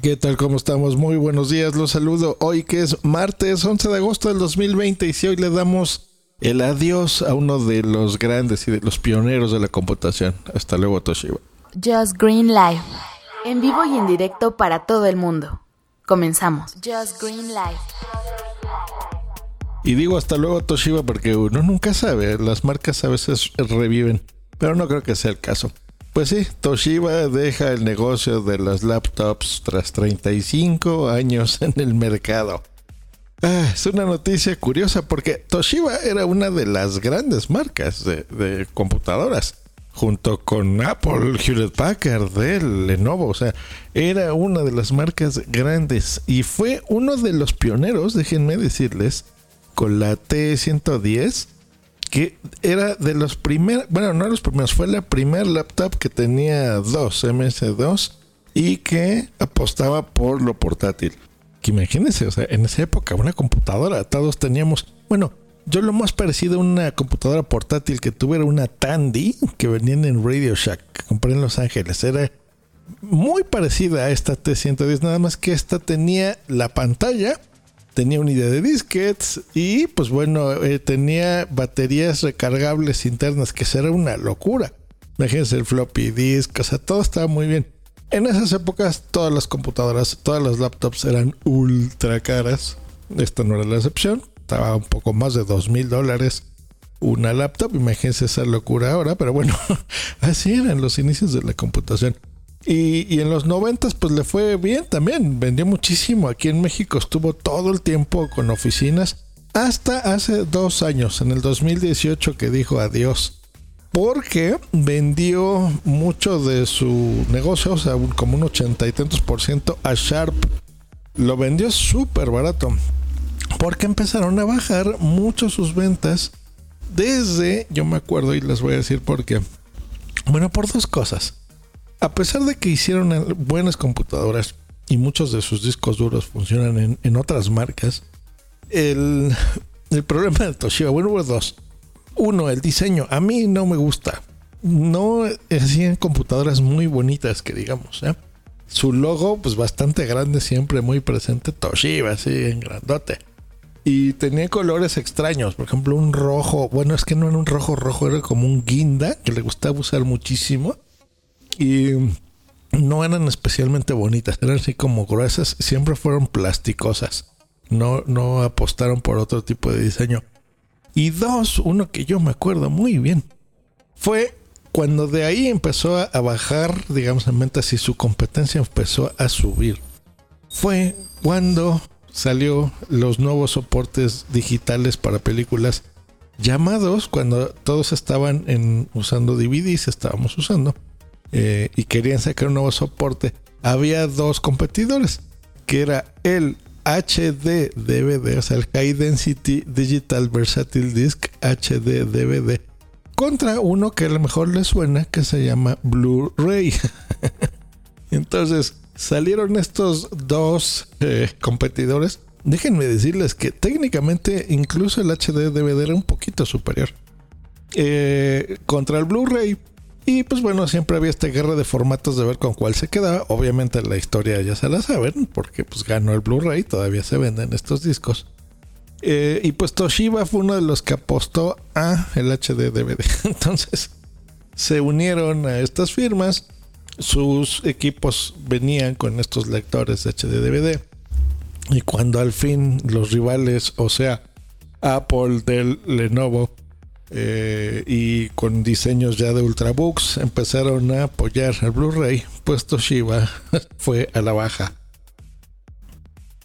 ¿Qué tal? ¿Cómo estamos? Muy buenos días, los saludo hoy que es martes 11 de agosto del 2020 y si hoy le damos el adiós a uno de los grandes y de los pioneros de la computación. Hasta luego, Toshiba. Just Green Live. En vivo y en directo para todo el mundo. Comenzamos. Just Green Live. Y digo hasta luego, Toshiba, porque uno nunca sabe. Las marcas a veces reviven, pero no creo que sea el caso. Pues sí, Toshiba deja el negocio de las laptops tras 35 años en el mercado. Ah, es una noticia curiosa porque Toshiba era una de las grandes marcas de, computadoras, junto con Apple, Hewlett Packard, Dell, Lenovo, o sea, era una de las marcas grandes y fue uno de los pioneros, déjenme decirles, con la T110 que era de los primeros, bueno, no los primeros, fue la primera laptop que tenía dos MS2 y que apostaba por lo portátil. Que imagínense, o sea, en esa época una computadora, todos teníamos, bueno, yo lo más parecido a una computadora portátil que tuve era una Tandy que venían en Radio Shack, que compré en Los Ángeles. Era muy parecida a esta T110, nada más que esta tenía la pantalla tenía unidad de disquets y pues bueno, eh, tenía baterías recargables internas, que será una locura. Imagínense el floppy disk, o sea, todo estaba muy bien. En esas épocas todas las computadoras, todas las laptops eran ultra caras. Esta no era la excepción. Estaba un poco más de dos mil dólares una laptop. Imagínense esa locura ahora, pero bueno, así eran los inicios de la computación. Y, en los noventas pues le fue bien también, vendió muchísimo. Aquí en México estuvo todo el tiempo con oficinas hasta hace dos años, en el 2018 que dijo adiós. Porque vendió mucho de su negocio, o sea, como un ochenta y tantos por ciento a Sharp. Lo vendió súper barato. Porque empezaron a bajar mucho sus ventas desde, yo me acuerdo y les voy a decir por qué. Bueno, por dos cosas a pesar de que hicieron buenas computadoras y muchos de sus discos duros funcionan en, otras marcas, el, problema de Toshiba, bueno, hubo dos. Uno, el diseño. A mí no me gusta. No hacían computadoras muy bonitas, que digamos. ¿eh? Su logo, pues bastante grande, siempre muy presente. Toshiba, así en grandote. Y tenía colores extraños. Por ejemplo, un rojo. Bueno, es que no era un rojo rojo, era como un guinda, que le gustaba usar muchísimo y no eran especialmente bonitas, eran así como gruesas, siempre fueron plasticosas. No, no apostaron por otro tipo de diseño. Y dos, uno que yo me acuerdo muy bien, fue cuando de ahí empezó a, bajar, digamos en ventas y su competencia empezó a subir. Fue cuando salió los nuevos soportes digitales para películas llamados, cuando todos estaban en, usando DVDs, estábamos usando eh, y querían sacar un nuevo soporte, había dos competidores, que era el HD DVD, o sea, el High Density Digital Versatile Disc HD DVD, contra uno que a lo mejor le suena, que se llama Blu-ray. Entonces, salieron estos dos eh, competidores. Déjenme decirles que técnicamente incluso el HD DVD era un poquito superior. Eh, contra el Blu-ray y pues bueno, siempre había esta guerra de formatos de ver con cuál se quedaba. Obviamente la historia ya se la saben, porque pues ganó el Blu-ray, todavía se venden estos discos. Eh, y pues Toshiba fue uno de los que apostó a el HD DVD. Entonces se unieron a estas firmas. Sus equipos venían con estos lectores de HD DVD. Y cuando al fin los rivales, o sea, Apple, Dell, Lenovo, eh, y con diseños ya de Ultrabooks empezaron a apoyar al Blu-ray, pues Toshiba fue a la baja.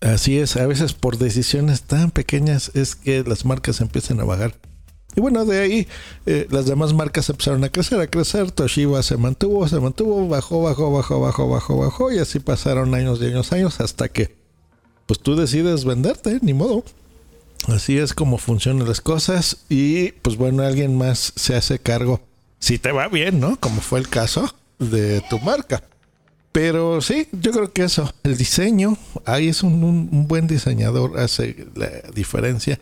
Así es, a veces por decisiones tan pequeñas es que las marcas empiezan a bajar. Y bueno, de ahí eh, las demás marcas empezaron a crecer, a crecer. Toshiba se mantuvo, se mantuvo, bajó, bajó, bajó, bajó, bajó, bajó. Y así pasaron años y años, años hasta que pues tú decides venderte, ni modo. Así es como funcionan las cosas y pues bueno, alguien más se hace cargo. Si te va bien, ¿no? Como fue el caso de tu marca. Pero sí, yo creo que eso, el diseño, ahí es un, buen diseñador, hace la diferencia.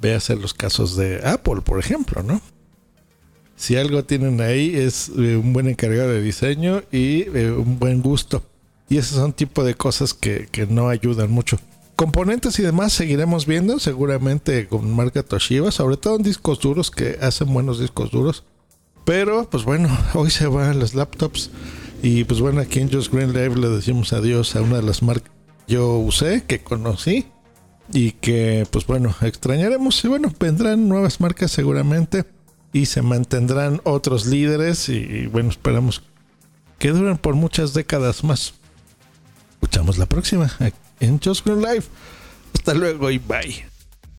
Véase los casos de Apple, por ejemplo, ¿no? Si algo tienen ahí es eh, un buen encargado de diseño y eh, un buen gusto. Y esos son tipo de cosas que, que no ayudan mucho. Componentes y demás seguiremos viendo, seguramente con marca Toshiba, sobre todo en discos duros que hacen buenos discos duros. Pero, pues bueno, hoy se van los laptops. Y pues bueno, aquí en Just Green Live le decimos adiós a una de las marcas que yo usé, que conocí. Y que, pues bueno, extrañaremos. Y bueno, vendrán nuevas marcas seguramente. Y se mantendrán otros líderes. Y, bueno, esperamos que duren por muchas décadas más. Escuchamos la próxima en Just Live. Hasta luego y bye.